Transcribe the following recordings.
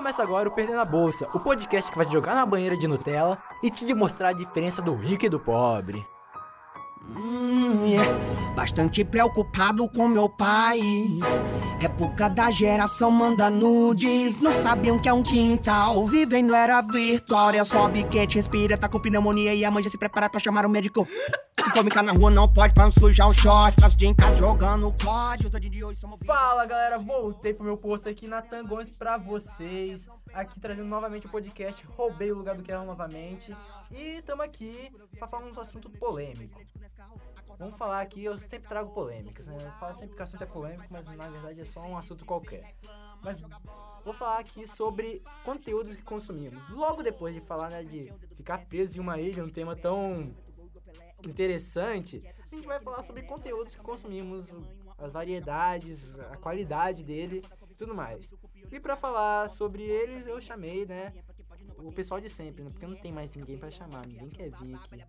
começa agora o Perdendo a Bolsa, o podcast que vai te jogar na banheira de Nutella e te mostrar a diferença do rico e do pobre. Hum, yeah. Bastante preocupado com meu país. Época da geração manda nudes. Não sabiam que é um quintal. Vivendo era virtual. Olha só, biquete, respira, tá com pneumonia. E a mãe já se prepara pra chamar o médico. Se for brincar na rua, não pode pra não sujar o short. Passo dia em casa jogando COD. Os de hoje são Fala galera, voltei pro meu posto aqui na Tangões pra vocês. Aqui trazendo novamente o podcast Roubei o lugar do Kerron novamente. E tamo aqui pra falar um assunto polêmico. Vamos falar aqui, eu sempre trago polêmicas, né? Eu falo sempre que o assunto é polêmico, mas na verdade é só um assunto qualquer. Mas vou falar aqui sobre conteúdos que consumimos. Logo depois de falar, né, de ficar preso em uma ilha, um tema tão interessante, a gente vai falar sobre conteúdos que consumimos, as variedades, a qualidade dele tudo mais. E para falar sobre eles, eu chamei, né, o pessoal de sempre, né? Porque não tem mais ninguém para chamar, ninguém quer vir aqui.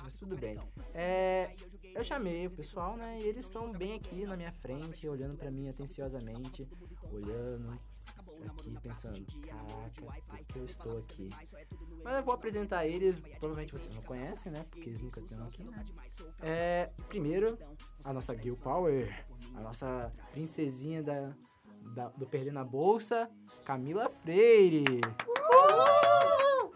Mas tudo bem. É, eu chamei o pessoal, né? E eles estão bem aqui na minha frente, olhando para mim atenciosamente, olhando aqui, pensando, caraca, por que eu estou aqui? Mas eu vou apresentar eles, provavelmente vocês não conhecem, né? Porque eles nunca estão aqui, né? É, primeiro, a nossa Gil Power, a nossa princesinha da, da do Perder na Bolsa, Camila Freire. Uhul!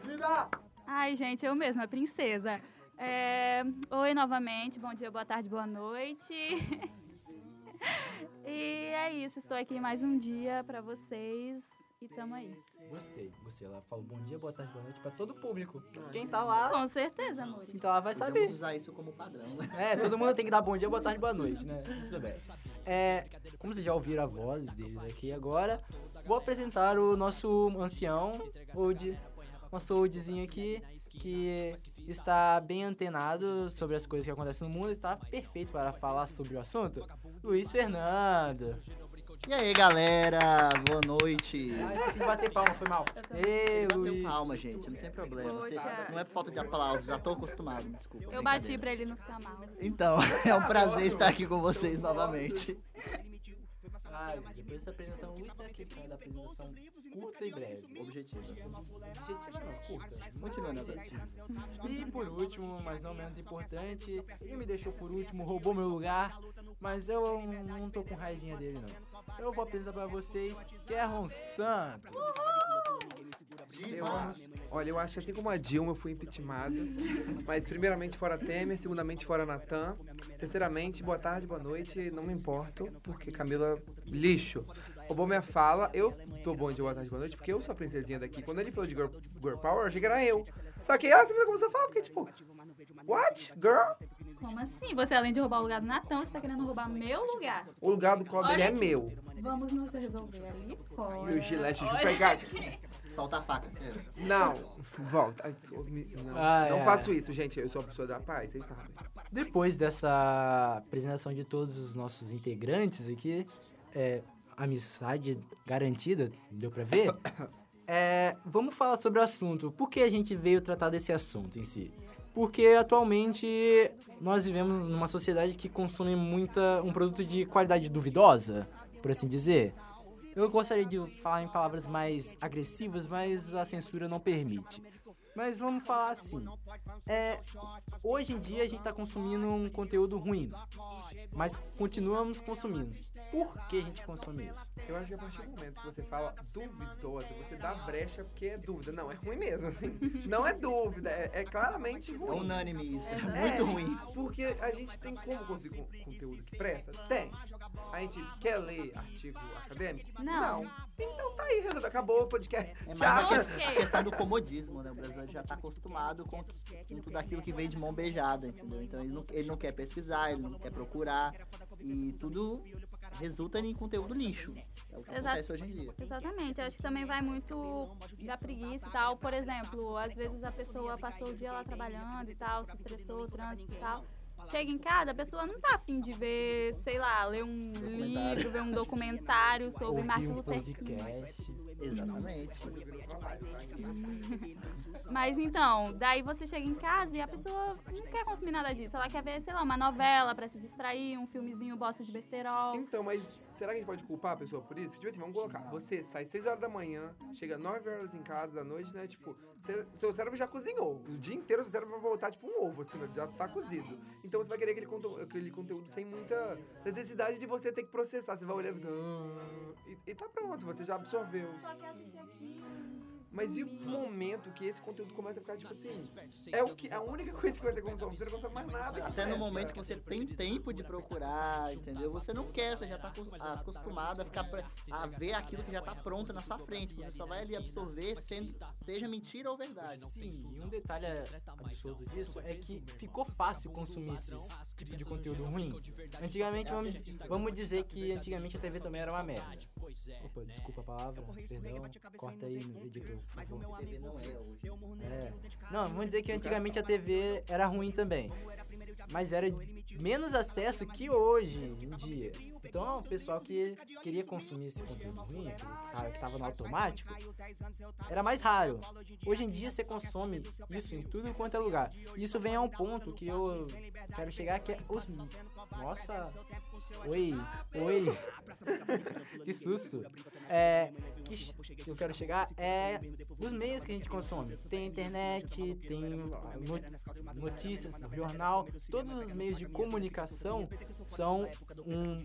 Ai, gente, eu mesma, princesa. É... Oi novamente, bom dia, boa tarde, boa noite. e é isso, estou aqui mais um dia para vocês e tamo aí. Gostei, gostei. Ela falou bom dia, boa tarde, boa noite pra todo o público. Quem tá lá. Com certeza, amor. Quem tá lá vai saber. Vamos usar isso como padrão, né? É, todo mundo tem que dar bom dia, boa tarde, boa noite, né? Tudo bem. É, como vocês já ouviram a voz deles aqui agora, vou apresentar o nosso ancião, Old. Nosso Oldzinho aqui, que está bem antenado sobre as coisas que acontecem no mundo, está perfeito para falar sobre o assunto. Luiz Fernando. E aí, galera, boa noite. Ah, esqueci de bater palma, foi mal. Ei, Luiz. palma, gente, não tem problema. Você, não é por falta de aplausos, já tô acostumado, desculpa. Eu bati pra ele não ficar mal. Então, é um prazer estar aqui com vocês novamente. Ah, depois dessa apresentação, o Luiz é da apresentação curta e breve. Objetiva. Objetiva não, curta. Continuando objetivo. E por último, mas não menos importante, ele me deixou por último, roubou meu lugar, mas eu não tô com raivinha dele não. Eu vou apresentar pra vocês Kerron Santos. Dilma. Olha, eu acho que assim como a Dilma, eu fui impeachmentada. Mas primeiramente fora Temer, segundamente fora Natan. Terceiramente, boa tarde, boa noite, não me importo, porque Camila, lixo. Roubou minha fala, eu tô bom de boa tarde, boa noite, porque eu sou a princesinha daqui. Quando ele falou de girl, girl power, eu achei que era eu. Só que a Camila começou a falar, tipo, what? Girl? Como assim? Você, além de roubar o lugar do Natão, você tá querendo roubar meu lugar? O lugar do dele é meu. Vamos nos resolver ali fora. Meu gilete de pegar. Solta a faca. Não, volta. Não, ah, não é. faço isso, gente. Eu sou uma pessoa da paz, vocês sabem. Depois dessa apresentação de todos os nossos integrantes aqui, é, amizade garantida, deu pra ver? É, vamos falar sobre o assunto. Por que a gente veio tratar desse assunto em si? Porque atualmente nós vivemos numa sociedade que consome muita um produto de qualidade duvidosa, por assim dizer. Eu gostaria de falar em palavras mais agressivas, mas a censura não permite. Mas vamos falar assim. É, hoje em dia a gente está consumindo um conteúdo ruim, mas continuamos consumindo. Por que a gente consome isso? Eu acho que a partir do momento que você fala duvidosa, você dá brecha porque é dúvida. Não, é ruim mesmo. Assim. Não é dúvida, é, é, claramente ruim. É unânime isso, é, é muito ruim. Porque a gente tem como conseguir conteúdo que presta? Tem. A gente quer ler artigo acadêmico? Não. Não. Então tá aí, resolveu. Acabou o podcast. É mais a, questão do comodismo, né? O brasileiro já tá acostumado com, com tudo aquilo que vem de mão beijada, entendeu? Então ele não, ele não quer pesquisar, ele não quer procurar. E tudo resulta em conteúdo lixo. É o que Exato. acontece hoje em dia. Exatamente. Eu acho que também vai muito da preguiça e tal. Por exemplo, às vezes a pessoa passou o dia lá trabalhando e tal, se estressou, trânsito e tal chega em casa, a pessoa não tá afim de ver, sei lá, ler um livro, ver um documentário sobre Martin um Luther King. Exatamente. Mas então, daí você chega em casa e a pessoa não quer consumir nada disso. Ela quer ver, sei lá, uma novela pra se distrair, um filmezinho bosta de besterol. Então, mas será que a gente pode culpar a pessoa por isso? Tipo assim, vamos colocar, você sai 6 horas da manhã, chega 9 horas em casa da noite, né? Tipo, seu cérebro já cozinhou. O dia inteiro seu cérebro vai voltar tipo um ovo, assim, né, já tá cozido. Então você vai querer aquele, conto- aquele conteúdo sem muita necessidade de você ter que processar. Você vai "Ah", e, e tá pronto, você já absorveu. Só que assistir aqui. Mas e o momento que esse conteúdo começa a ficar, tipo assim, é o que, a única coisa que você consome, você não consome mais nada. que Até no momento que você tem tempo de procurar, entendeu? Você não quer, você já tá acos- acostumado a ficar a ver aquilo que já tá pronto na sua frente. Você só vai ali absorver, sendo, seja mentira ou verdade. Sim, e um detalhe absurdo disso é que ficou fácil consumir esses tipo de conteúdo ruim. Antigamente, vamos, vamos dizer que antigamente a TV também era uma merda. Opa, desculpa a palavra, perdão, corta aí no editor, por favor. TV não é hoje. É. Não, vamos dizer que antigamente a TV era ruim também. Mas era menos acesso que hoje em dia. Então, o pessoal que queria consumir esse conteúdo ruim, que tava no automático, era mais raro. Hoje em dia você consome isso em tudo quanto é lugar. Isso vem a um ponto que eu quero chegar que é os. Nossa! Oi, oi. que susto. É, que eu quero chegar é os meios que a gente consome. Tem internet, tem no- notícias, jornal, todos os meios de comunicação são um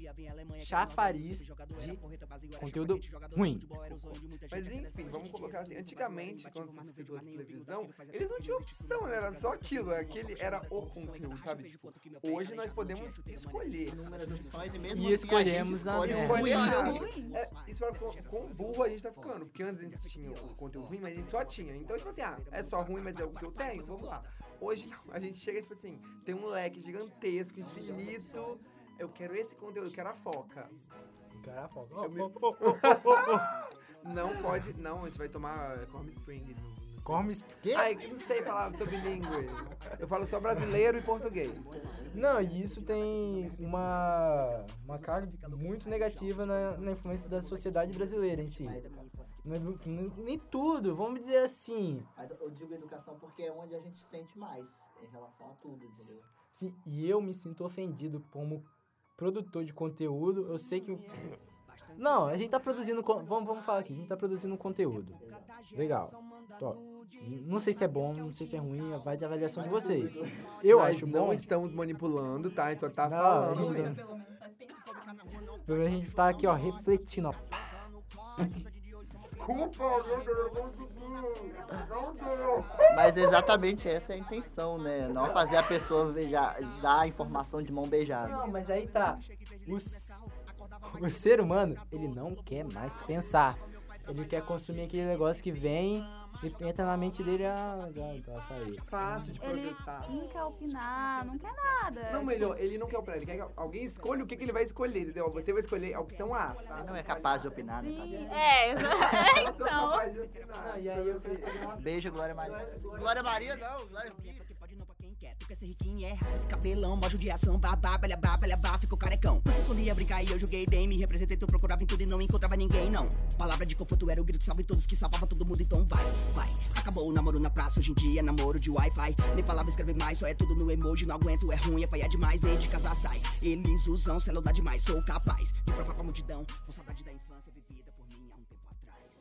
chafariz de conteúdo ruim. Mas enfim, vamos colocar assim, antigamente, quando você citou a televisão, eles não tinham opção, né? Era só aquilo, aquele era o conteúdo, sabe? Tipo, hoje nós podemos escolher. Inúmeras opções e mesmo E assim escolhemos a a gente escolhe merda. o ruim. É, isso fala com, com burro a gente tá ficando, porque antes a gente tinha o conteúdo ruim, mas a gente só tinha. Então, tipo assim, ah, é só ruim, mas é o que eu tenho, vamos lá. Hoje não, a gente chega, tipo assim, tem um leque gigantesco, infinito. Eu quero esse conteúdo, eu quero a foca. Cara, foca. Eu me- Não pode, não, a gente vai tomar é, Corm Spring. No- Come Ai, eu não sei falar sobre língua. Eu falo só brasileiro e português. Não, e isso tem uma, uma carga muito negativa na, na influência da sociedade brasileira em si. Nem tudo, vamos dizer assim. Mas eu digo educação porque é onde a gente sente mais em relação a tudo, entendeu? Sim, e eu me sinto ofendido como produtor de conteúdo. Eu sei que. Não, a gente tá produzindo. Vamos, vamos falar aqui, a gente tá produzindo um conteúdo. Legal. Tó, Não sei se é bom, não sei se é ruim, vai de avaliação de vocês. Eu Nós acho não bom. estamos manipulando, tá? A gente só tá Não, falando. a gente- mesmo. Pelo menos. A gente tá aqui, ó, refletindo, ó. Desculpa, meu Deus, eu não consegui. Não deu. Mas exatamente essa é a intenção, né? Não fazer a pessoa beijar, dar a informação de mão beijada. Não, mas aí tá. O, s- o ser humano, ele não quer mais pensar. Ele quer consumir aquele negócio que vem e entra na mente dele ah, dá, dá sair. Fácil de Ele processar. não quer opinar, não quer nada. Não, melhor, ele não quer opinar, ele quer que alguém escolha o que, que ele vai escolher, entendeu? Você vai escolher a opção A, tá? Ele não é capaz de opinar, né? Sim, é, é, Eu sou então. capaz de opinar. e aí eu Beijo, Glória Maria. Glória Maria não, Glória Pires. Quem quer. Ser riquinho, é raspa esse cabelão, mó judiação, babá, balha, balha, babá, ficou carecão. Tu se escondia brincar e eu joguei bem, me representei, tu procurava em tudo e não encontrava ninguém, não. Palavra de conforto era o grito salve todos que salvava todo mundo, então vai, vai. Acabou o namoro na praça, hoje em dia é namoro de Wi-Fi. Nem palavra escrever mais, só é tudo no emoji, não aguento, é ruim, é paia demais, nem de casa sai. Eles usam, celular demais, sou capaz de provar pra multidão, com saudade da infância vivida por mim há um tempo atrás.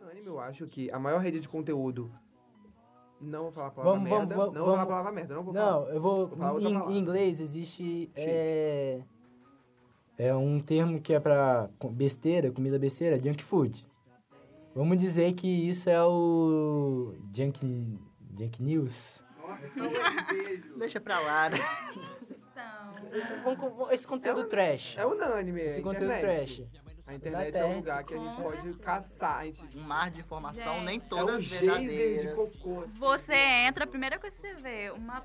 Unânime, eu acho que a maior rede de conteúdo. Não vou falar a palavra Vamos, vamos, merda. vamos, não vou falar a vamos. palavra merda, não vou falar. Não, eu vou. Vou falar outra Em, palavra. em inglês existe. É, é um termo que é pra besteira, comida besteira, junk food. Vamos dizer que isso é o. Junk, junk news. Nossa, saúde, beijo. Deixa pra lá, né? Então, Vamos Esse conteúdo trash. É unânime, Esse a conteúdo trash. A internet é um lugar que a gente pode caçar, a gente... Um mar de informação, Gente. nem É um todas geyser de verdadeiras. cocô. você entra, a primeira coisa que você vê, uma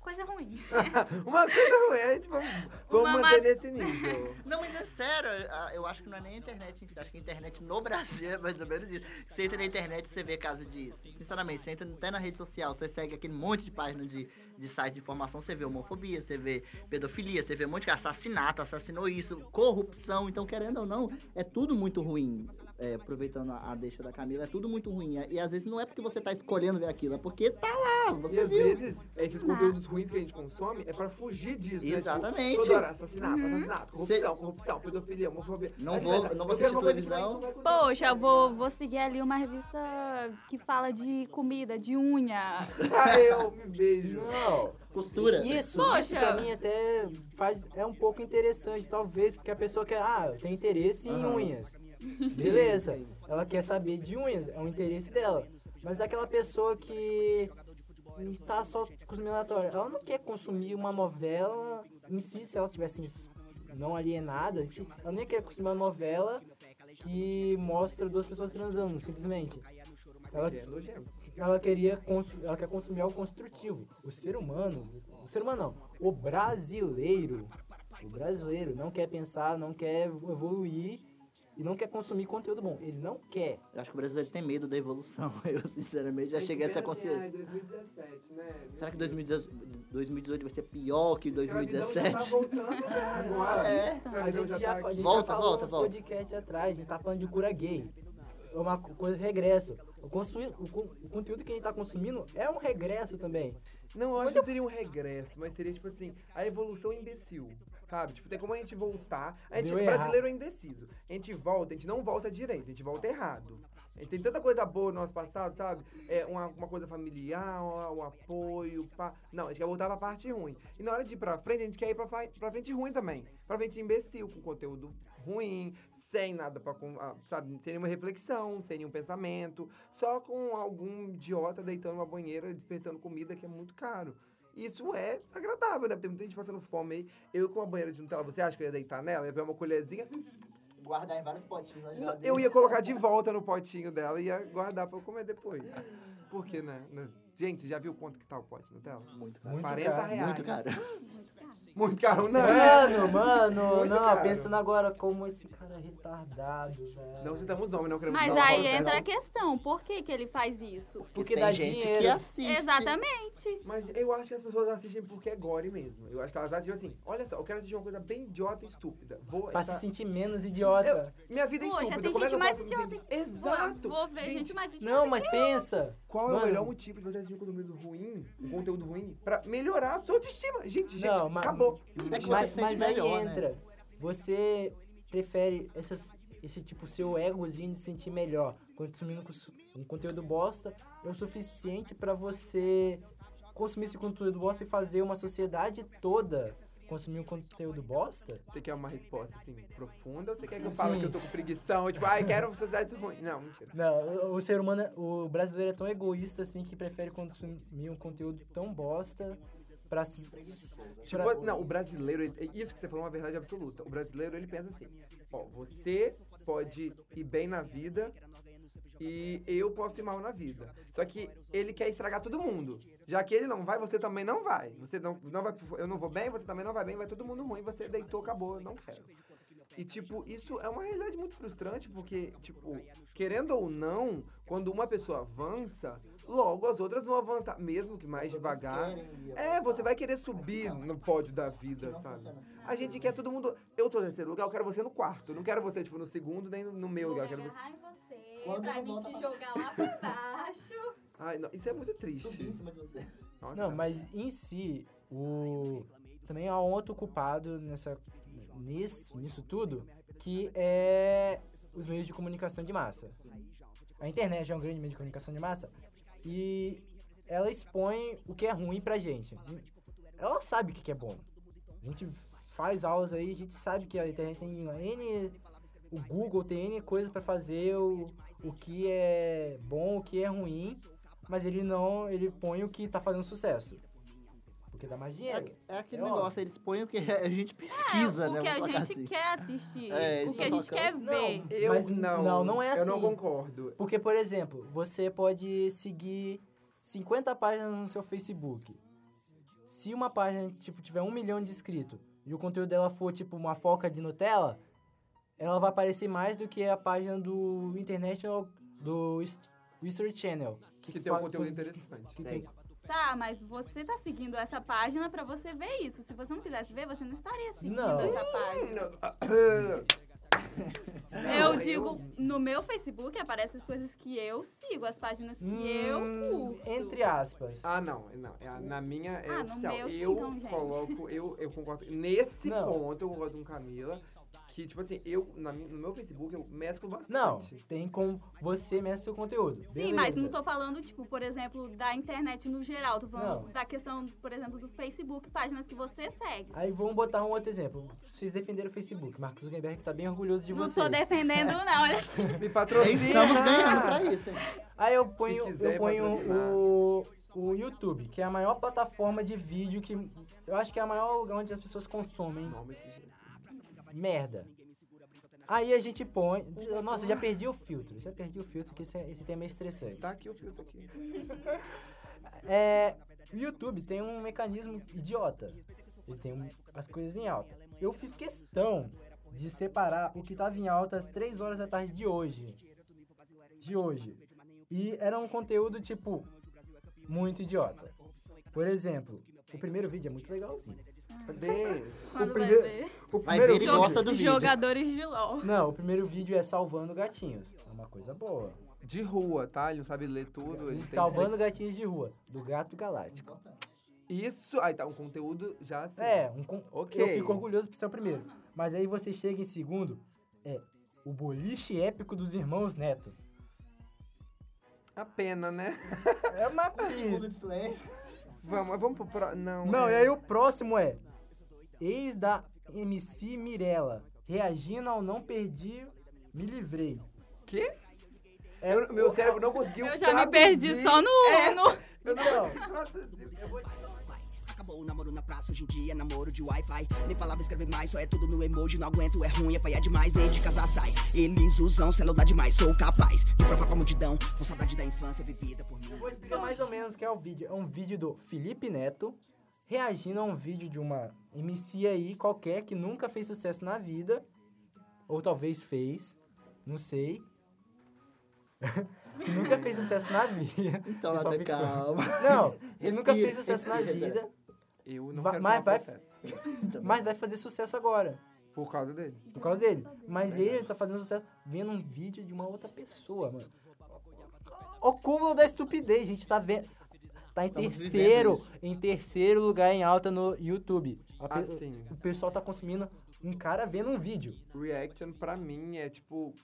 coisa ruim. Uma coisa ruim, a gente vamos, vamos Uma manter ma- nesse nível. Não, mas é sério, a- eu acho que não é nem a internet, acho que a internet no Brasil é mais ou menos isso. Você entra na internet você vê caso disso. Sinceramente, você entra até na rede social, você segue aquele monte de página de, de site de informação, você vê homofobia, você vê pedofilia, você vê um monte de assassinato, assassinou isso, corrupção, então querendo ou não, é tudo muito ruim. É, aproveitando a, a deixa da Camila, é tudo muito ruim. E às vezes não é porque você tá escolhendo ver aquilo, é porque tá lá, E você às viu. vezes, esses conteúdos ruins que a gente consome é pra fugir disso, né? Exatamente. Tipo, toda hora, assassinato, assassinato, corrupção, corrupção, pedofilia, homofobia. Não Aí vou- começa, não vou eu quero assistir uma coisa televisão. diferente, não vai Poxa, eu vou, vou seguir ali uma revista que fala de comida, de unha. Ah, eu me beijo. Não. Costura. Isso, Poxa. isso pra mim até faz, é um pouco interessante, talvez, porque a pessoa quer, ah, tem interesse em Aham. unhas. Beleza, ela quer saber de unhas, é um interesse dela. Mas é aquela pessoa que não tá só consumindo aleatório, ela não quer consumir uma novela em si, se ela tivesse não alienada, ela nem quer consumir uma novela que mostra duas pessoas transando, simplesmente. Ela, ela queria ela quer consumir algo construtivo. O ser humano, o ser humano não, o brasileiro, o brasileiro não quer pensar, não quer evoluir e não quer consumir conteúdo bom. Ele não quer. Eu acho que o brasileiro tem medo da evolução. Eu, sinceramente, já cheguei a essa consciência. Ai, 2017, né? Será que 2018 2018 vai ser pior que Escravidão já tá 2017? voltando, né? Agora. É. A gente já, tá a gente Volta, já falou volta, volta. podcasts atrás, a gente tá falando de cura gay. É uma co- coisa regresso. O, consumi- o o conteúdo que a gente tá consumindo é um regresso também. Não, eu acho que seria um regresso, mas seria tipo assim, a evolução imbecil. Sabe? Tipo, tem como a gente voltar. A gente, Deu o errado. brasileiro é indeciso. A gente volta, a gente não volta direito, a gente volta errado. A gente tem tanta coisa boa no nosso passado, sabe? É uma, uma coisa familiar, um, apoio, pá. Não, a gente quer voltar pra parte ruim. E na hora de ir pra frente, a gente quer ir pra, pra frente ruim também. Pra frente imbecil, com conteúdo ruim, sem nada pra, ah, sabe? Sem nenhuma reflexão, sem nenhum pensamento. Só com algum idiota deitando numa banheira, despertando comida, que é muito caro. Isso é agradável, né? Tem muita gente passando fome aí. Eu com uma banheira de Nutella, você acha que eu ia deitar nela? Ia pegar uma colherzinha. Guardar em vários potinhos. na Não, geladeira. Eu ia colocar de volta no potinho dela e ia guardar pra eu comer depois. Porque, né? né? Gente, já viu quanto que tá o pote de Nutella? Muito caro. Muito 40 caro, reais. Muito caro. Muito caro, não. é? Mano, mano, Muito não, caro. pensando agora como esse cara é retardado, velho. Não citamos nome, não queremos Mas aí entra a questão, por que, que ele faz isso? Porque tem dá gente dinheiro. que assiste. Exatamente. Mas eu acho que as pessoas assistem porque é gore mesmo. Eu acho que elas assistem assim, olha só, eu quero assistir uma coisa bem idiota e estúpida. Vou, Pra tá- se sentir menos idiota. Eu- minha vida é Poxa, estúpida. tem como é gente que eu mais idiota. Exato. Vou, vou ver gente, mais idiota. Não, mas pensa. Qual é Mano. o melhor motivo de você assistir um conteúdo ruim, um conteúdo ruim, pra melhorar a sua autoestima? Gente, gente, Não, mas- acabou. É que você Mas, mas aí melhor, né? entra. Você prefere essas, esse tipo, seu egozinho de se sentir melhor, consumindo cons- um conteúdo bosta, é o suficiente pra você consumir esse conteúdo bosta e fazer uma sociedade toda consumir um conteúdo bosta? Você quer uma resposta assim, profunda ou você quer que eu fale que eu tô com preguição? Tipo, ai, quero uma sociedade ruim. Não, mentira. Não, o- o ser humano, é- o brasileiro é tão egoísta assim que prefere consumir um conteúdo tão bosta pra se. Tipo, pra- não, o brasileiro, ele- isso que você falou é uma verdade absoluta. O brasileiro, ele pensa assim, ó, você pode ir bem na vida e eu posso ir mal na vida. Só que ele quer estragar todo mundo. Já que ele não vai, você também não vai. Você não, não vai, eu não vou bem, você também não vai bem, vai todo mundo ruim, você deitou, acabou, eu não quero. E, tipo, isso é uma realidade muito frustrante, porque, tipo, querendo ou não, quando uma pessoa avança, logo as outras vão avançar, mesmo que mais devagar. É, você vai querer subir no pódio da vida, sabe? A gente quer todo mundo. Eu tô no terceiro lugar, eu quero você no quarto. Não quero você, tipo, no segundo, nem no, meu lugar. Eu quero você. em você Quando pra mim te jogar lá pra baixo. Ai, não, isso é muito triste. Não, mas em si, o também há um outro culpado nessa nisso, nisso tudo, que é os meios de comunicação de massa. A internet é um grande meio de comunicação de massa e ela expõe o que é ruim pra gente. Ela sabe o que é bom. A gente faz aulas aí, a gente sabe que a internet tem N. O Google tem N coisa pra fazer o, o que é bom, o que é ruim, mas ele não. Ele põe o que tá fazendo sucesso. Porque dá mais dinheiro. É, é aquele É negócio, eles põem o que a gente pesquisa, é, né? o que a gente assim. quer assistir. É, o que a gente quer ver. Eu Mas não. não, não é Eu não assim. concordo. Porque, por exemplo, você pode seguir 50 páginas no seu Facebook. Se uma página, tipo, tiver um milhão de inscritos e o conteúdo dela for, tipo, uma foca de Nutella, ela vai aparecer mais do que a página do International, do His- History Channel. Que tem um conteúdo que- interessante. que Tem. Tá, mas você tá seguindo essa página pra você ver isso. Se você não quisesse ver, você não estaria seguindo Não. essa página. Eu digo, no meu Facebook aparecem as coisas que eu sigo, as páginas que eu Hum, curto. Entre aspas. Ah, não, não. é Na minha é Ah, no oficial. meu sim, eu então, gente. coloco, eu, eu concordo. Nesse Não. ponto, eu concordo com Camila. Que, tipo assim, eu, na no meu Facebook, eu mesclo bastante. Não, tem como você mestre seu conteúdo. Sim, Beleza. mas não tô falando, tipo, por exemplo, da internet no geral. Tô falando Não. da questão, por exemplo, do Facebook, páginas que você segue. Aí vamos botar um outro exemplo. Vocês defenderam o Facebook. Marcos Zuckerberg tá bem orgulhoso de não vocês. tô defendendo, não. Olha, Me patrocina. Estamos ganhando pra isso, hein? Aí eu ponho, eu ponho o, o YouTube, que é a maior plataforma de vídeo que. Eu acho que é a maior lugar onde as pessoas consomem merda. Aí a gente põe. Nossa, já perdi o filtro. Já perdi o filtro, porque esse, esse tema é estressante. Tá aqui o filtro aqui. É, o YouTube tem um mecanismo idiota. Ele tem as coisas em alta. Eu fiz questão de separar o que tava em alta às 3 horas da tarde de hoje. De hoje. E era um conteúdo, tipo, muito idiota. Por exemplo, o primeiro vídeo é muito legalzinho. Cadê? quando primeiro- vai ver. O Vai primeiro ver e vídeo- gosta do vídeo. Jogadores de LOL. Não, o primeiro vídeo é salvando gatinhos. É uma coisa boa. De rua, tá? Ele não sabe ler tudo. Ele tem Salvando gatinhos de rua, do Gato Galáctico. Isso. Aí tá, um conteúdo já assim. É, um con- Ok. eu fico orgulhoso por ser o primeiro. Mas aí você chega em segundo, é o boliche épico dos irmãos Neto. A pena, né? É uma silêncio. Vamos, vamos pro próximo. Não. Não, é. e aí o próximo é ex da MC Mirella, reagindo ao não perdi, me livrei. Quê? É, Eu- meu o- cérebro não conseguiu. Eu já me perdi só no. no... Eu não Então. Acabou o namoro na praça, hoje em dia é namoro de Wi-Fi. Nem palavra escreve mais, só é tudo no emoji. Não aguento, é ruim, é paia demais, nem de casa sai. Eles usam celular demais, sou capaz de provar pra multidão. Com saudade da infância vivida por mim. Eu vou explicar mais ou menos o que é o vídeo. É um vídeo do Felipe Neto reagindo a um vídeo de uma MC aí qualquer que nunca fez sucesso na vida. Ou talvez fez. Não sei. que nunca fez sucesso na vida. Então, ficou- calma. Não, ele nunca fez sucesso na vida. Eu não Vai- quero mas vai- processo. Mas vai fazer sucesso agora. Por causa dele. Por causa dele. Mas ele tá fazendo sucesso vendo um vídeo de uma outra pessoa, mano. O cúmulo da estupidez, a gente tá vendo. Tá em Estamos terceiro, vivendo em terceiro lugar em alta no YouTube. A Assim. O pessoal tá consumindo um cara vendo um vídeo. Reaction, pra mim, é tipo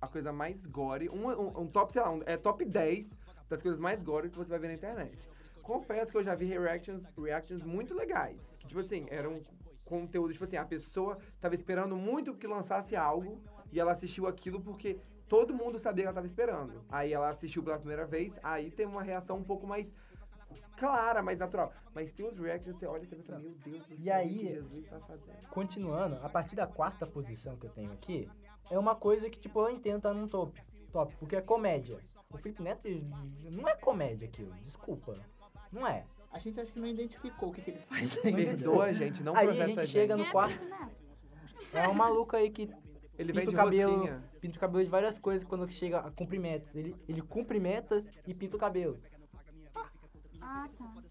a coisa mais gore. Um, um, um top, sei lá, um- é top 10 das coisas mais gore que você vai ver na internet. Confesso que eu já vi reactions, reactions muito legais. Que, tipo assim, era um conteúdo, tipo assim, a pessoa tava esperando muito que lançasse algo e ela assistiu aquilo porque todo mundo sabia que ela tava esperando. Aí ela assistiu pela primeira vez, aí tem uma reação um pouco mais clara, mais natural. Mas tem os reactions, você olha e você pensa, meu Deus do céu, E aí- o que Jesus tá fazendo? Continuando, a partir da quarta posição que eu tenho aqui, é uma coisa que, tipo, eu entendo tá num top. Top, porque é comédia. O Felipe Neto não é comédia aquilo, desculpa. Não é. A gente acho que não identificou o que, que ele faz ainda. Perdoa, gente, não Aí a gente a chega Quem no é quarto. É um maluco aí que Ele pinta vem o cabelo, rosquinha. pinta o cabelo de várias coisas quando chega a cumprimentos. Ele, ele cumprimentas e pinta o cabelo.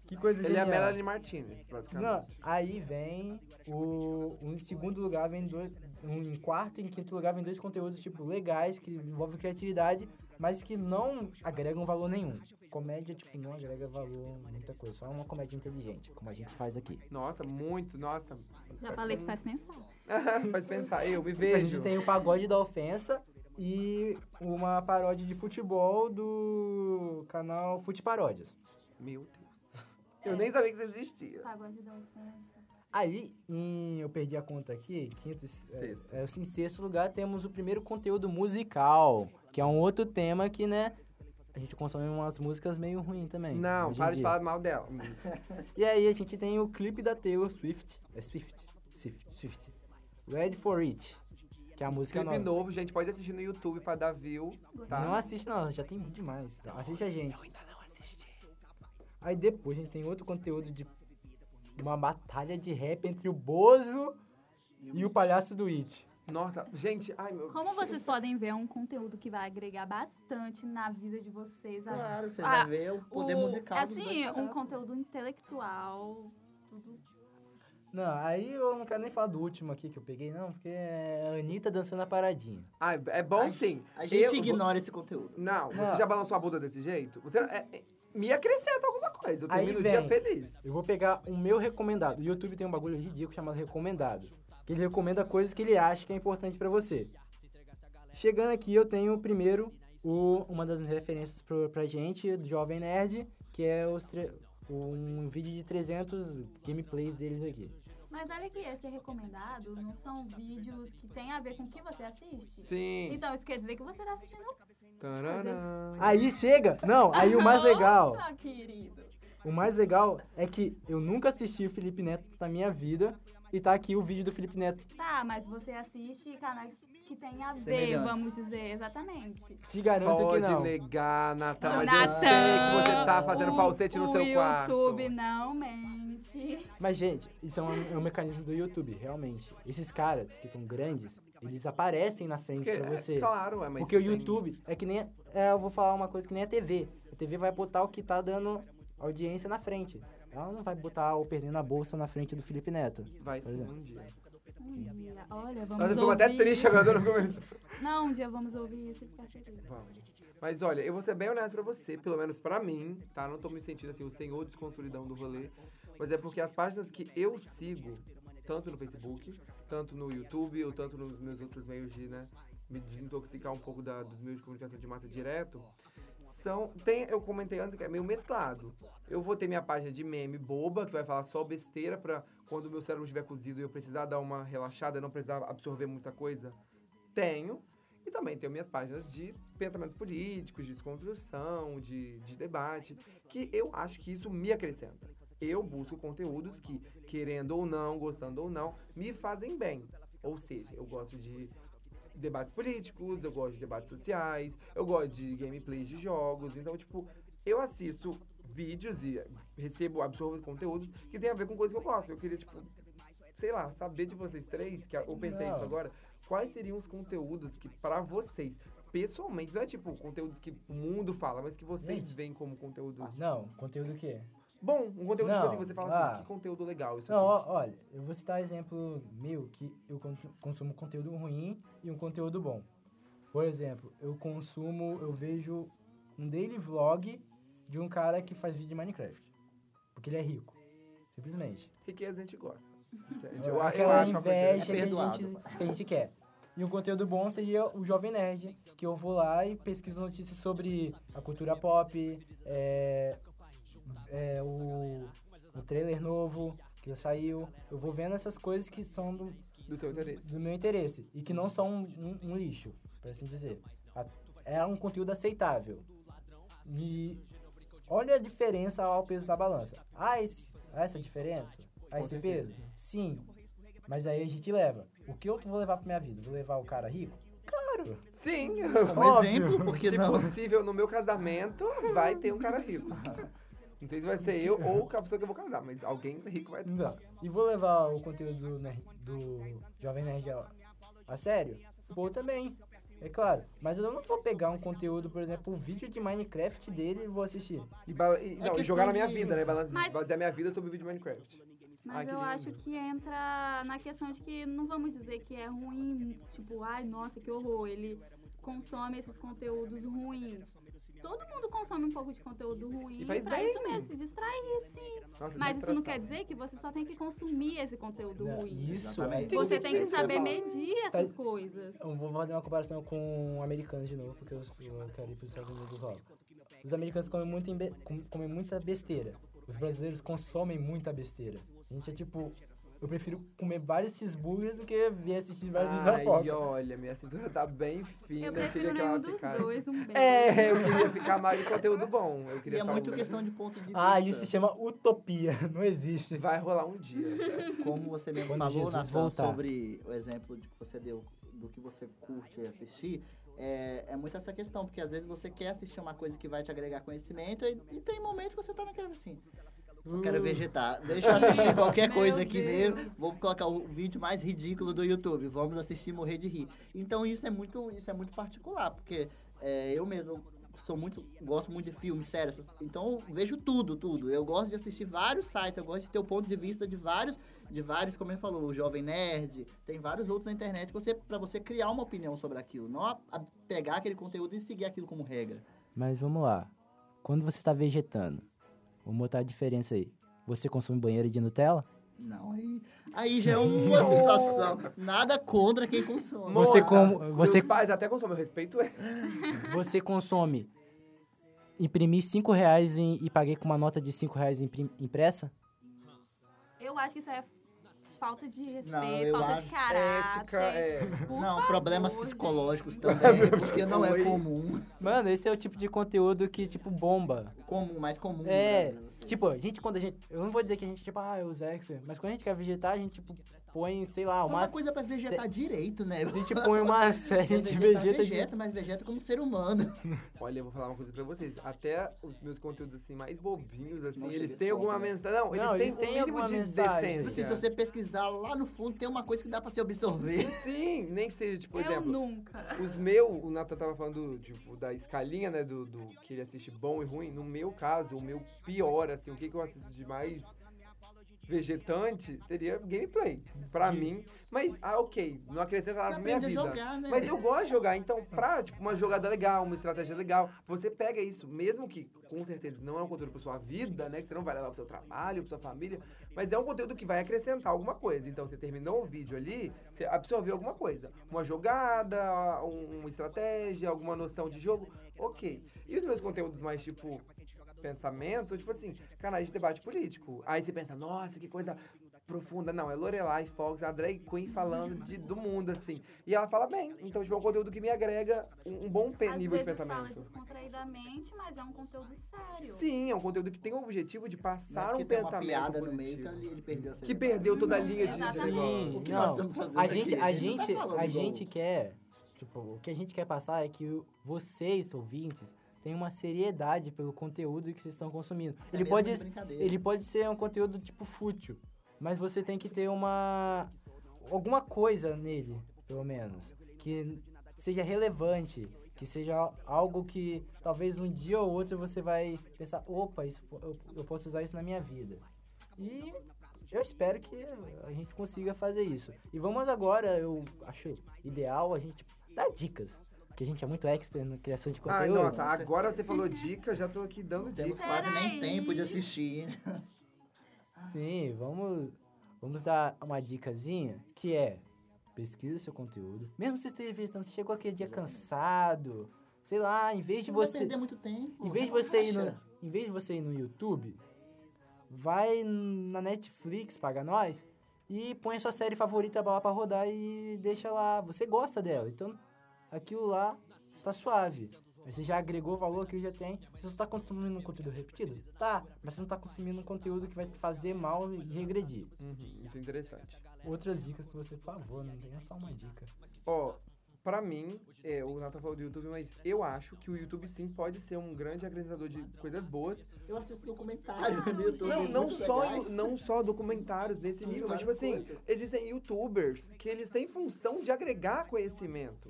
Que coisa Ele é a. Melanie Martinez, basicamente. Não, aí vem o. Em segundo lugar vem dois. um Em quarto e em quinto lugar vem dois conteúdos, tipo, legais, que envolvem criatividade, mas que não agregam valor nenhum. Comédia, tipo, não agrega valor muita coisa. Só uma comédia inteligente, como a gente faz aqui. Nossa, muito, nossa. Já falei que faz pensar. faz pensar, eu me A vejo. gente tem o pagode da ofensa e uma paródia de futebol do canal Fute Paródias. Meu Deus. Eu nem sabia que isso existia. Pagode da ofensa. Aí, em, eu perdi a conta aqui, quinto, e- Sexto. É, é, em sexto lugar temos o primeiro conteúdo musical, que é um outro tema que, né, a gente consome umas músicas meio ruins também. Não, para de falar mal dela. E aí a gente tem o clipe da Taylor Swift, é Swift, Swift, Swift, Ready for It, que é a música Clipe nova. novo, gente, pode assistir no YouTube pra dar view, tá? Não assiste não, já tem vídeo demais. Então, assiste a gente. Aí depois a gente tem outro conteúdo de uma batalha de rap entre o Bozo e o palhaço do It. Nossa, gente, ai meu... Como vocês podem ver, é um conteúdo que vai agregar bastante na vida de vocês. a- Claro, você Ah, vai ver o poder o- musical dos Assim, dois um conteúdo intelectual. Tudo. Não, aí eu não quero nem falar do último aqui que eu peguei, não, porque é a Anitta dançando a paradinha. Ah, é bom A- sim. A gente Eu- ignora esse conteúdo. Não, Não. você já balançou a bunda desse jeito? Você é, é- me acrescenta alguma coisa. Eu Aí termino o dia feliz. Eu vou pegar o meu recomendado. O YouTube tem um bagulho ridículo chamado recomendado. Que ele recomenda coisas que ele acha que é importante pra você. Chegando aqui, eu tenho primeiro o, uma das referências pro, pra gente, do Jovem Nerd, que é os tre- um vídeo de 300 gameplays deles aqui. Mas olha que esse recomendado não são vídeos que tem a ver com o que você assiste. Sim. Então isso quer dizer que você tá assistindo. Tarará. Aí chega! Não, aí o mais legal. Querido. O mais legal é que eu nunca assisti o Felipe Neto na minha vida. E tá aqui o vídeo do Felipe Neto. Tá, mas você assiste canais que tem a ver, Semelhantes. vamos dizer, exatamente. Te garanto que Pode não. negar, Natan, mas eu Natan, sei que você tá fazendo o- falsete no seu quarto. O YouTube não mente. Mas, gente, isso é um, é um mecanismo do YouTube, realmente. Esses caras que estão grandes, eles aparecem na frente pra é, você. claro, é, mas Porque o tem- YouTube é que nem. É, eu vou falar uma coisa que nem a TV. A TV vai botar o que tá dando audiência na frente. Ela não vai botar o perdendo a bolsa na frente do Felipe Neto. Vai sim exemplo. um dia. Um dia, olha, vamos Nós ficamos ouvir. até triste agora. eu não um dia vamos ouvir isso. Vamos. Mas olha, eu vou ser bem honesto pra você, pelo menos pra mim, tá? Não tô me sentindo assim o senhor desconsolidão do rolê. Mas é porque as páginas que eu sigo, tanto no Facebook, tanto no YouTube, ou tanto nos meus outros meios de, né, me desintoxicar um pouco da- dos meios de comunicação de massa direto, são. Tem, eu comentei antes que é meio mesclado. Eu vou ter minha página de meme boba, que vai falar só besteira pra quando o meu cérebro estiver cozido e eu precisar dar uma relaxada, não precisar absorver muita coisa. Tenho. E também tenho minhas páginas de pensamentos políticos, de desconstrução, de, de debate, que eu acho que isso me acrescenta. Eu busco conteúdos que, querendo ou não, gostando ou não, me fazem bem. Ou seja, eu gosto de debates políticos, eu gosto de debates sociais, eu gosto de gameplays de jogos. Então, tipo, eu assisto vídeos e recebo, absorvo conteúdos que tem a ver com coisas que eu gosto. Eu queria, tipo, sei lá, saber de vocês três, que eu pensei Não. isso agora, quais seriam os conteúdos que, pra vocês, pessoalmente, não é tipo conteúdos que o mundo fala, mas que vocês Gente. veem como conteúdos Não, conteúdo o quê? Bom, um conteúdo tipo Não, assim, você fala ah. assim, que conteúdo legal isso Não, ó, olha, eu vou citar exemplo meu que eu con- consumo conteúdo ruim e um conteúdo bom. Por exemplo, eu consumo, eu vejo um daily vlog de um cara que faz vídeo de Minecraft. Porque ele é rico. Simplesmente. Riqueza a gente gosta. Eu, eu, Eu, eu aquela coisa- inveja É que, a gente, que a gente quer. E um conteúdo bom seria o Jovem Nerd, que eu vou lá e pesquiso notícias sobre a cultura pop, é, é, o, o trailer novo que saiu. Eu vou vendo essas coisas que são do, do seu interesse. do meu interesse e que não são um, um- um lixo, por assim dizer. A- É um conteúdo aceitável. E olha a diferença ao peso da balança. Ah, esse, ah, essa diferença? Ah, esse peso? Sim. Mas aí a gente leva. O que eu vou levar pra minha vida? Vou levar o cara rico? Claro. Sim, Como Óbvio. exemplo, porque se não? possível, no meu casamento, vai ter um cara rico. Não sei se vai ser eu ou a pessoa que eu vou casar, mas alguém rico vai ter. Não. E vou levar o conteúdo do, do Jovem Nerd a, a sério? Vou também. É claro. Mas eu não vou pegar um conteúdo, por exemplo, um vídeo de Minecraft dele e vou assistir. E, e- É não, e questão jogar na minha vida, né? Bala- Mas- Basear minha vida sobre o vídeo de Minecraft. Mas eu acho que entra na questão de que não vamos dizer que é ruim, tipo, ai, nossa, que horror, ele consome esses conteúdos ruins. Todo mundo consome um pouco de conteúdo ruim E faz pra bem. isso mesmo, se distrair, sim. Nossa, Mas isso não quer dizer que você só tem que consumir esse conteúdo Não, ruim. Isso é. Exatamente. Você tem que saber medir essas coisas. Eu vou fazer uma comparação com americanos de novo, porque eu, eu quero ir para os Estados Unidos logo. Os americanos comem, muito comem muita besteira. Os brasileiros consomem muita besteira. A gente é tipo. Eu prefiro comer vários cheeseburgers do que ver assistir vários vídeos da Ai, Foca. olha, minha cintura tá bem fina. Eu Eu, queria prefiro que ela dos ficasse. dois, um beijo. É, eu queria ficar mais de conteúdo bom. Eu E queria é falar muito um- questão de ponto de vista. Ah, isso se chama utopia. Não existe. Vai rolar um dia. Como você mesmo Quando falou, Jesus Nathan, sobre o exemplo que você deu do que você curte assistir, é, é muito essa questão, porque às vezes você quer assistir uma coisa que vai te agregar conhecimento e, e tem momentos que você tá naquela assim. Eu quero vegetar. Deixa eu assistir qualquer coisa aqui Deus. mesmo. Vou colocar o vídeo mais ridículo do YouTube. Vamos assistir e morrer de rir. Então isso é muito, isso é muito particular, porque é, eu mesmo sou muito, gosto muito de filmes, séries, essas- então eu vejo tudo, tudo. Eu gosto de assistir vários sites, eu gosto de ter o ponto de vista de vários, de vários, como ele falou, o Jovem Nerd, tem vários outros na internet você, pra você criar uma opinião sobre aquilo, não a- a pegar aquele conteúdo e seguir aquilo como regra. Mas vamos lá. Quando você tá vegetando, vamos botar a diferença aí. Você consome banheiro de Nutella? Não, aí, aí já é uma situação. Nada contra quem consome. Você como- Meus você- pais até consomem, eu respeito eles. Você consome imprimir 5 reais em- e paguei com uma nota de 5 reais imprim- impressa? Eu acho que isso é falta de respeito, Não, falta acho- de caráter. Ética, é. Não, favor, problemas gente. psicológicos também, porque não é comum. Mano, esse é o tipo de conteúdo que, tipo, bomba. Comum, mais comum. É, né? tipo, a gente, quando a gente. Eu não vou dizer que a gente, tipo, ah, é os ex, mas quando a gente quer vegetar, a gente, tipo, põe, sei lá, uma. uma coisa pra vegetar direito, né? A gente põe uma série de Vegetar, vegeta de. vegeta, mas vegeta como ser humano. Olha, eu vou falar uma coisa pra vocês. Até os meus conteúdos assim mais bobinhos assim, Não eles têm alguma mensagem. Não, Não, eles têm um mínimo alguma de mensagem. Assim, decência. se você pesquisar lá no fundo, tem uma coisa que dá pra se absorver. Sim, nem que seja, tipo, por Eu exemplo, nunca. os meus, o Nathan tava falando, tipo, da escalinha, né, do, do que ele assiste bom e ruim. No meu caso, o meu pior, assim, o que, que eu assisto de mais vegetante seria gameplay, pra mim. Mas, ah, ok, não acrescenta nada na minha vida. jogar, né? Mas eu gosto de jogar, então, pra, tipo, uma jogada legal, uma estratégia legal, você pega isso, mesmo que, com certeza, não é um conteúdo pra sua vida, né, que você não vai levar pro seu trabalho, pra sua família, mas é um conteúdo que vai acrescentar alguma coisa. Então, você terminou o vídeo ali, você absorveu alguma coisa. Uma jogada, um- uma estratégia, alguma noção de jogo, ok. E os meus conteúdos mais, tipo, pensamento, tipo assim, canais de debate político. Aí você pensa, nossa, que coisa profunda. Não, é Lorelai Fox, a drag queen falando de, do mundo, assim. E ela fala bem. Então, tipo, é um conteúdo que me agrega um, um bom pe- nível de vezes fala pensamento. descontraidamente, mas é um conteúdo sério. Sim, é um conteúdo que tem o objetivo de Não é passar um tem uma pensamento piada no meio ali ele perdeu a Que perdeu toda a linha de negócio. O que não. nós estamos fazendo A gente, aqui? a A gente não tá falando a igual- gente quer, tipo, o que a gente quer passar é que vocês, ouvintes, tenham uma seriedade pelo conteúdo que vocês estão consumindo. É Ele pode, de brincadeira. ele pode ser um conteúdo tipo fútil, mas você tem que ter uma alguma coisa nele, pelo menos, que seja relevante, que seja algo que talvez um dia ou outro você vai pensar, opa, isso, eu, eu posso usar isso na minha vida. E eu espero que a gente consiga fazer isso. E vamos agora, eu acho ideal a gente dar dicas, porque a gente é muito expert na criação de Ah, conteúdo. nossa, agora você falou dica, já tô aqui dando Não temos dica. quase nem tempo de assistir. Sim, vamos, vamos dar uma dicasinha, que é pesquisa seu conteúdo. Mesmo se você esteja visitando, você chegou aquele dia cansado, sei lá, em vez de Não vai você, perder muito tempo. em vez de você ir no, em vez de você ir no YouTube, vai na Netflix, paga nós e põe a sua série favorita lá pra rodar e deixa lá. Você gosta dela, então aquilo lá tá suave. Você já agregou valor que já tem. Você só tá consumindo um conteúdo repetido? Tá, mas você não tá consumindo um conteúdo que vai te fazer mal e regredir. Uhum, isso é interessante. Outras dicas pra você, por favor, não tenha só uma dica. Ó, pra mim, é, o Nathan falou do YouTube, mas eu acho que o YouTube sim pode ser um grande acrescentador de coisas boas. Eu assisto documentário no YouTube. Não, não só, legais. não só documentários desse Sim, nível, mas tipo assim, coisas. existem youtubers que eles têm função de agregar conhecimento.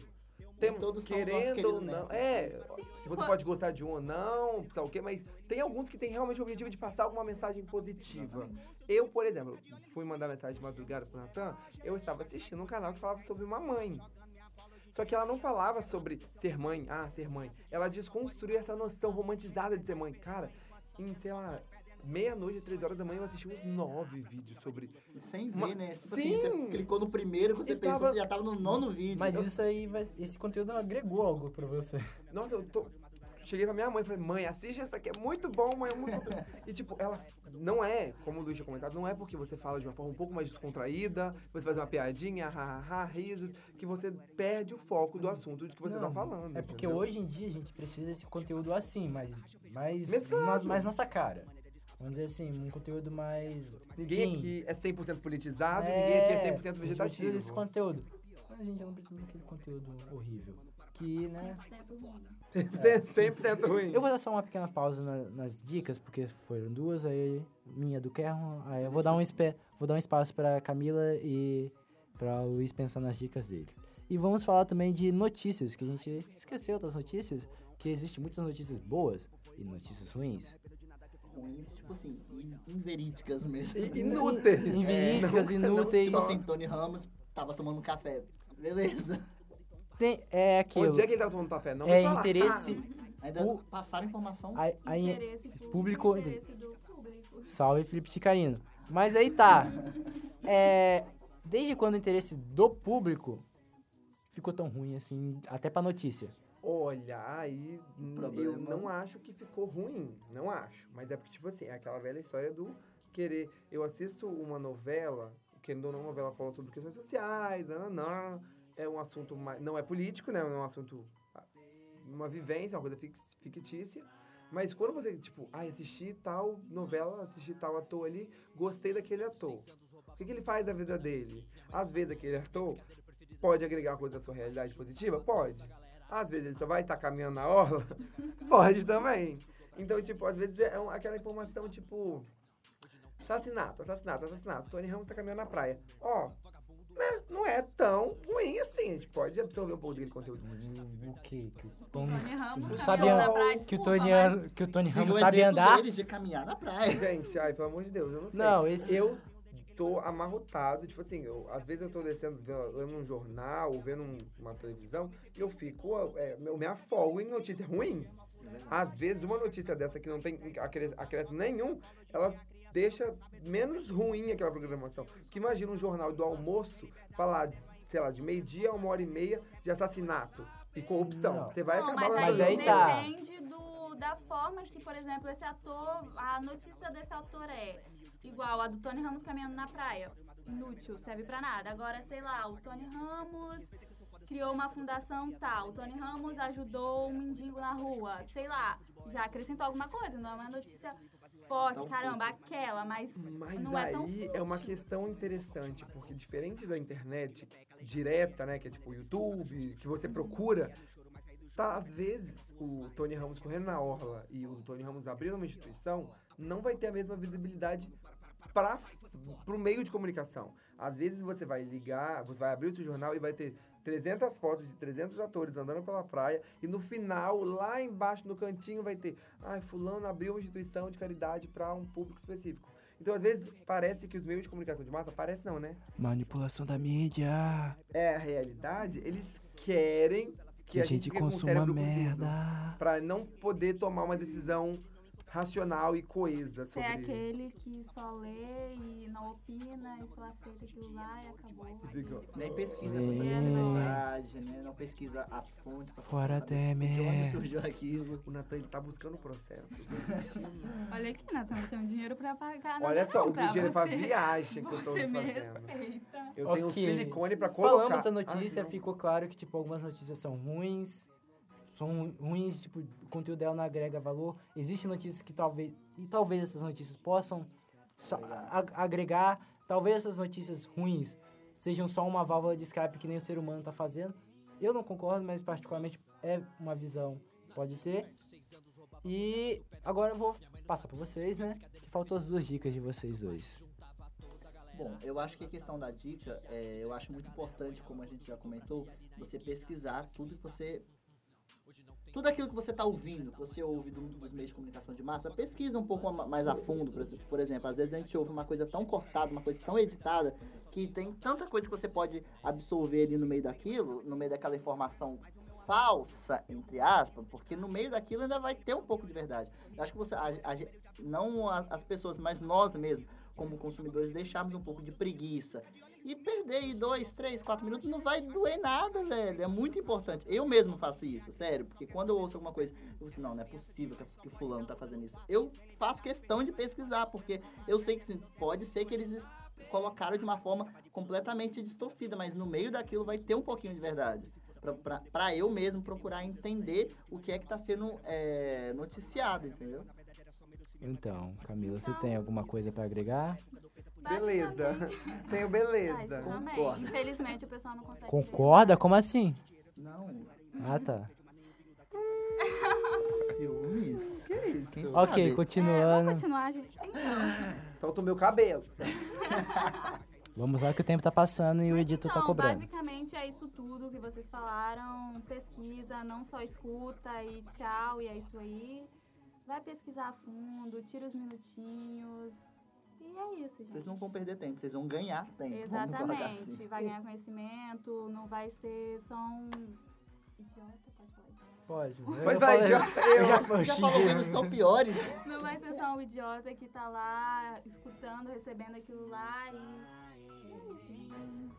Tem, todos querendo ou queridos não. netos. É, você pô. pode gostar de um ou não, sabe o quê, mas tem alguns que têm realmente o objetivo de passar alguma mensagem positiva. Eu, por exemplo, fui mandar mensagem de madrugada pro Natan, eu estava assistindo um canal que falava sobre uma mãe. Só que ela não falava sobre ser mãe, ah, ser mãe. Ela desconstruiu essa noção romantizada de ser mãe. Cara, em, sei lá, meia-noite, três horas da manhã, eu assisti uns nove vídeos sobre. Sem ver, Uma- né? Tipo Sim. assim, você clicou no primeiro, você E pensou, tava- você já tava no nono vídeo. Mas Então, isso aí, vai, esse conteúdo agregou algo pra você. Nossa, eu tô. Cheguei pra minha mãe e falei, mãe, assiste essa aqui, é muito bom, mãe, é muito bom. E tipo, ela não é, como o Luiz tinha comentado, não é porque você fala de uma forma um pouco mais descontraída, você faz uma piadinha, hahaha, risos, que você perde o foco do assunto de que você tá Não, falando. É porque entendeu? hoje em dia a gente precisa desse conteúdo assim, mas mais, mais, mais nossa cara. Vamos dizer assim, um conteúdo mais. Ninguém aqui é 100% politizado, ninguém aqui é 100% A gente precisa vegetativo. desse conteúdo. Mas a gente não precisa daquele conteúdo horrível. Que, né? 100% ruim. Eu vou dar só uma pequena pausa na- nas dicas, porque foram duas, aí minha do Kerron. Aí eu vou dar um, vou dar um espaço pra Camila e Pra o Luiz pensar nas dicas dele. E vamos falar também de notícias, que a gente esqueceu das notícias, que existem muitas notícias boas e notícias ruins. Ruins, tipo assim, in- inverídicas mesmo. Inúteis. Inverídicas, É, inúteis. Tipo assim, Tony Ramos tava tomando café. Beleza. Tem, é aquilo. Onde é que ele tava tomando café? Não É interesse. Ainda O- passaram informação. A, a, Interesse público, público- interesse do público. Salve Felipe Ticarino. Mas aí tá. É, desde quando o interesse do público ficou tão ruim assim, até pra notícia? Olha, aí hum, eu Problema. não acho que ficou ruim. Não acho. Mas é porque, tipo assim, é aquela velha história do querer. Eu assisto uma novela, querendo ou não, novela fala sobre questões sociais, não, é um assunto mais. Não é político, né? É um assunto. ah, Uma vivência, uma coisa fictícia. Mas quando você, tipo, ah, assisti tal novela, assisti tal ator ali, gostei daquele ator. O que, que ele faz da vida dele? Às vezes aquele ator pode agregar uma coisa da sua realidade positiva? Pode. Às vezes ele só vai estar caminhando na orla? Pode também. Então, tipo, às vezes é um- aquela informação, tipo... Assassinato, assassinato, assassinato. Tony Ramos tá caminhando na praia. Ó, né, não é tão ruim assim. A gente pode absorver um pouco daquele conteúdo. O que? Que o Tony, Tony Ramos sabe caminhou an- na praia, que o desculpa, Tony, mas- que o Tony Ramos o sabe andar? deles de caminhar na praia. Gente, ai, pelo amor de Deus, eu não sei. Não, esse- Eu tô amarrotado, tipo assim, eu, às vezes eu tô descendo, vendo, lendo um jornal, ou vendo um- uma televisão, e eu fico, é, eu me afogo em notícia ruim. Às vezes, uma notícia dessa que não tem acré- acréscimo nenhum, ela deixa menos ruim aquela programação. Porque imagina um jornal do almoço falar, sei lá, de meio-dia a uma hora e meia de assassinato e corrupção. Não. Você vai Não, acabar mas, Mas aí aí tá. depende do, da forma que, por exemplo, esse ator, a notícia desse autor é igual a do Tony Ramos caminhando na praia. Inútil, serve pra nada. Agora, sei lá, o Tony Ramos criou uma fundação tal. O Tony Ramos ajudou um mendigo na rua. Sei lá, já acrescentou alguma coisa. Não é uma notícia forte, caramba, aquela, mas, Mas não é tão aí é uma questão interessante, porque diferente da internet direta, né, que é tipo o YouTube, que você procura, tá, às vezes, o Tony Ramos correndo na orla e o Tony Ramos abrindo uma instituição, não vai ter a mesma visibilidade para pro meio de comunicação. Às vezes você vai ligar, você vai abrir o seu jornal e vai ter 300 fotos de 300 atores andando pela praia e no final, lá embaixo no cantinho vai ter, ai, fulano abriu uma instituição de caridade para um público específico. Então, às vezes, parece que os meios de comunicação de massa, parece não, né? Manipulação da mídia. É a realidade, eles querem que, Que a gente o consuma merda. Pra não poder tomar uma decisão racional e coesa é sobre aquele que só lê e não opina e só aceita aquilo lá e acabou. Fica- Nem pesquisa se é verdade, né? Não pesquisa as fontes pra Fora saber de Temer. onde surgiu aquilo. O Natan, ele tá buscando o processo. Olha aqui, Natan, eu tenho dinheiro pra pagar. Olha só, não, o dinheiro é pra viagem que eu tô Você me fazendo. respeita. Eu tenho Ok. silicone pra colocar. Falamos da notícia, Ah, ficou claro que, tipo, algumas notícias são ruins. São ruins, tipo, o conteúdo dela não agrega valor. Existem notícias que talvez... E talvez essas notícias possam a- agregar. Talvez essas notícias ruins sejam só uma válvula de escape que nem o ser humano tá fazendo. Eu não concordo, mas particularmente é uma visão pode ter. E agora eu vou passar pra vocês, né? Que faltou as duas dicas de vocês dois. Bom, eu acho que a questão da dica, é, eu acho muito importante, como a gente já comentou, você pesquisar tudo que você. Tudo aquilo que você está ouvindo, que você ouve do- dos meios de comunicação de massa, pesquisa um pouco ma- mais a fundo. Por exemplo, às vezes a gente ouve uma coisa tão cortada, uma coisa tão editada, que tem tanta coisa que você pode absorver ali no meio daquilo, no meio daquela informação falsa, entre aspas, porque no meio daquilo ainda vai ter um pouco de verdade. Eu acho que você, a- a não as pessoas, mas nós mesmos, como consumidores, deixarmos um pouco de preguiça. E perder aí dois, três, quatro minutos não vai doer nada, velho. É muito importante. Eu mesmo faço isso, sério. Porque quando eu ouço alguma coisa, eu assim, não, não é possível que, o fulano tá fazendo isso. Eu faço questão de pesquisar, porque eu sei que sim, pode ser que eles es- colocaram de uma forma completamente distorcida, mas no meio daquilo vai ter um pouquinho de verdade. Pra eu mesmo procurar entender o que é que tá sendo é, noticiado, entendeu? Então, Camila, você tem alguma coisa pra agregar? Beleza. Tenho beleza. também. Concordo. Infelizmente o pessoal não consegue. Concorda? Como assim? Não, Ah, tá. ciúmes. Que isso? Quem Ok, sabe? É, vamos continuando. continuar, gente. Então, Solta o meu cabelo. Vamos lá que o tempo tá passando e o editor tá Então, cobrando. basicamente é isso tudo que vocês falaram. Pesquisa, não só escuta e tchau, e é isso aí. Vai pesquisar a fundo, tira os minutinhos. E é isso, Vocês gente. não vão perder tempo, vocês vão ganhar tempo. Exatamente. assim. Vai ganhar conhecimento, não vai ser só um idiota, pode falar. Pode. Eu vai, falei- idiota, eu eu. já, eu Já falou menos tão piores. Não vai ser só um idiota que tá lá escutando, recebendo aquilo lá e. É isso, gente.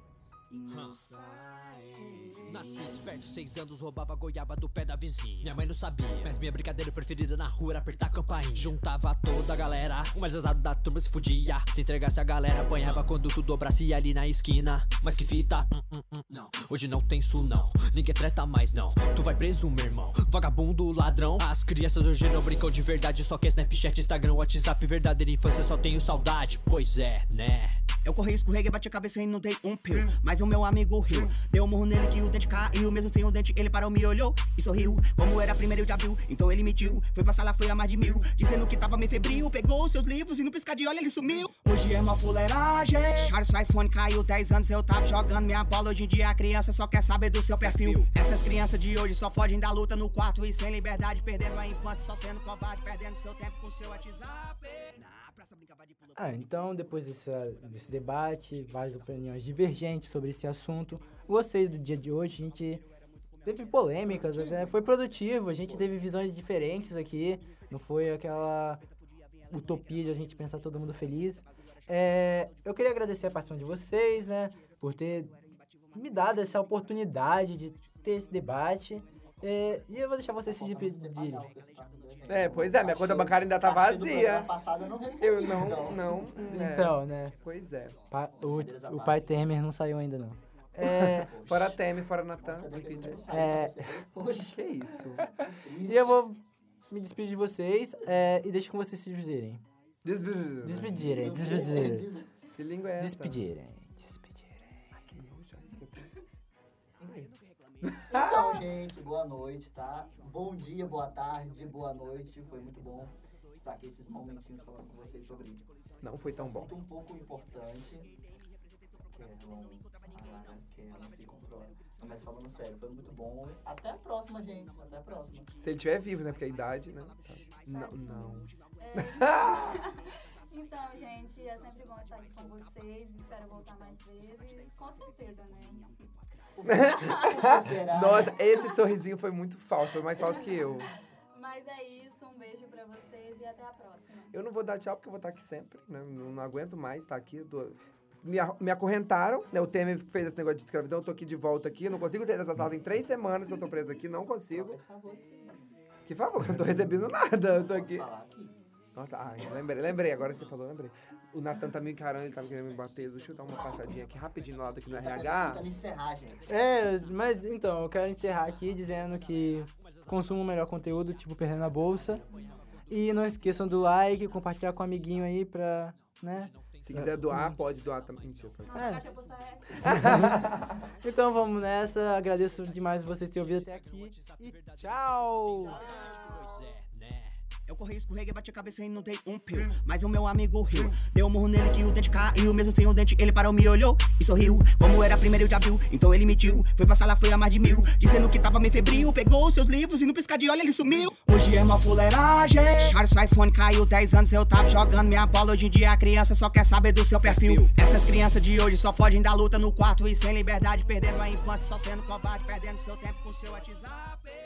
Nasci esperto, seis anos, roubava goiaba do pé da vizinha. Minha mãe não sabia, mas minha brincadeira preferida na rua era apertar a campainha. Juntava toda a galera, o mais exato da turma se fudia. Se entregasse a galera, apanhava quando tu dobrasse ali na esquina. Mas que fita, hum, hum, hum, não. Hoje não tem isso não, ninguém treta mais não. Tu vai preso, meu irmão, vagabundo, ladrão. As crianças hoje não brincam de verdade, só que Snapchat, Instagram, WhatsApp, verdadeira infância, só tenho saudade. Pois é, né? Eu corri, escorreguei, bati a cabeça e não dei um pio. Mas o meu amigo riu. Deu um murro nele que o dente caiu. Mesmo sem o dente, ele parou, me olhou e sorriu. Como era primeiro de abril, então ele mentiu. Foi pra sala, foi a mais de mil. Dizendo que tava meio febril. Pegou os seus livros e no piscar de olho ele sumiu. Hoje é uma fuleiragem. Charles, iPhone caiu 10 anos. Eu tava jogando minha bola. Hoje em dia a criança só quer saber do seu perfil. Essas crianças de hoje só fogem da luta no quarto e sem liberdade. Perdendo a infância, só sendo covarde. Perdendo seu tempo com seu WhatsApp. Ah, então depois desse, desse debate, várias opiniões divergentes sobre esse assunto, gostei do dia de hoje, a gente teve polêmicas, né? foi produtivo, a gente teve visões diferentes aqui, não foi aquela utopia de a gente pensar todo mundo feliz. É, eu queria agradecer a participação de vocês, né, por ter me dado essa oportunidade de ter esse debate. É, e eu vou deixar vocês se despedirem. É, pois é, minha conta bancária ainda tá vazia. passado eu não recebi. Eu não, então. não. é. Então, né, Pois é. pa- o, o pai Temer não saiu ainda não. É, Fora Temer, fora Natan, é, Poxa, Que isso? E eu vou me despedir de vocês é, e deixo com vocês se despedirem. Despedir. Despedirem, despedirem. Que língua é essa? Despedirem. Despedirem. Então, gente, boa noite, tá? Bom dia, boa tarde, boa noite. Foi muito bom estar aqui esses momentinhos falando com vocês sobre Não foi tão bom. um pouco importante. Que é bom. Ah, que é não se controla. Não, Mas falando sério, foi muito bom. Até a próxima, gente. Até a próxima. Se ele estiver vivo, né? Porque a idade, né? Não, não. Então, gente, é sempre bom estar aqui com vocês. Espero voltar mais vezes. Com certeza, né? Nossa, esse sorrisinho foi muito falso. Foi mais falso que eu. Mas é isso. Um beijo pra vocês e até a próxima. Eu não vou dar tchau porque eu vou estar aqui sempre, né? Não, não aguento mais estar aqui. tô- Me, me acorrentaram, né? O Temer fez esse negócio de escravidão, eu tô aqui de volta aqui. Não consigo sair dessa sala em três semanas que eu tô preso aqui, não consigo. Que favor, que eu não tô recebendo nada. Eu tô aqui. Nossa, ah, lembrei, lembrei, agora que você falou, lembrei. O Natan tá me encarando, ele tava querendo me bater. Deixa eu dar uma passadinha aqui rapidinho no lado aqui no RH. Tentando encerrar, gente. É, mas então, eu quero encerrar aqui dizendo que consumam o melhor conteúdo, tipo Perdendo a Bolsa. E não esqueçam do like, compartilhar com um amiguinho aí pra, né? Se quiser doar, pode doar também. Mentira, É. é. Então vamos nessa, agradeço demais vocês terem ouvido até aqui. E tchau! Eu corri, escorreguei, bati a cabeça e não dei um pio. Mas o meu amigo riu. Deu um murro nele que o dente caiu. Mesmo sem o dente, ele parou, me olhou e sorriu. Como era primeiro de abril, então ele mentiu. Foi pra sala, foi a mais de mil. Dizendo que tava meio febril. Pegou os seus livros e no piscar de olho ele sumiu. Hoje é uma fuleiragem. Charles, seu iPhone caiu 10 anos. Eu tava jogando minha bola. Hoje em dia a criança só quer saber do seu perfil. Essas crianças de hoje só fogem da luta no quarto e sem liberdade. Perdendo a infância, só sendo covarde. Perdendo seu tempo com seu WhatsApp.